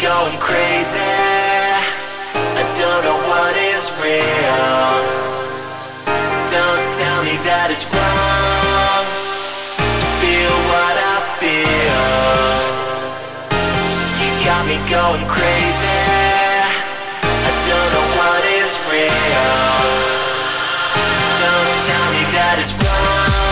going crazy. I don't know what is real. Don't tell me that it's wrong to feel what I feel. You got me going crazy. I don't know what is real. Don't tell me that it's wrong.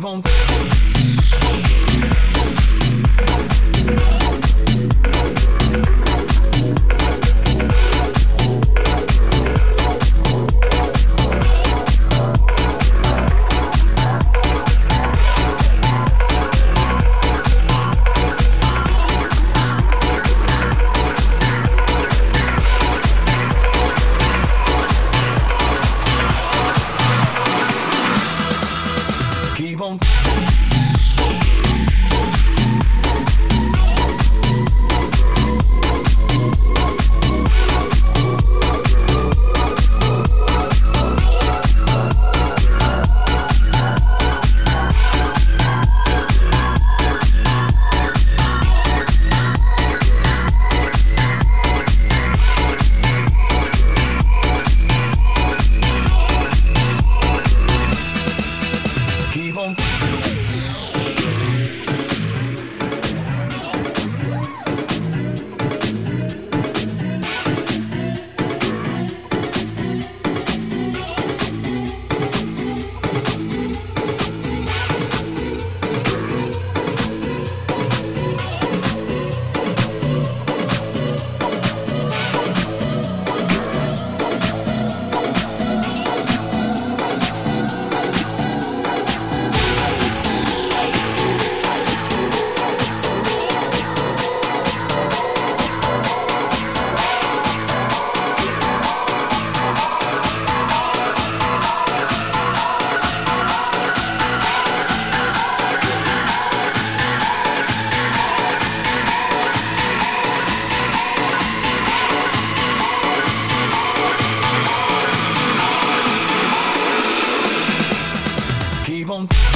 won't. home.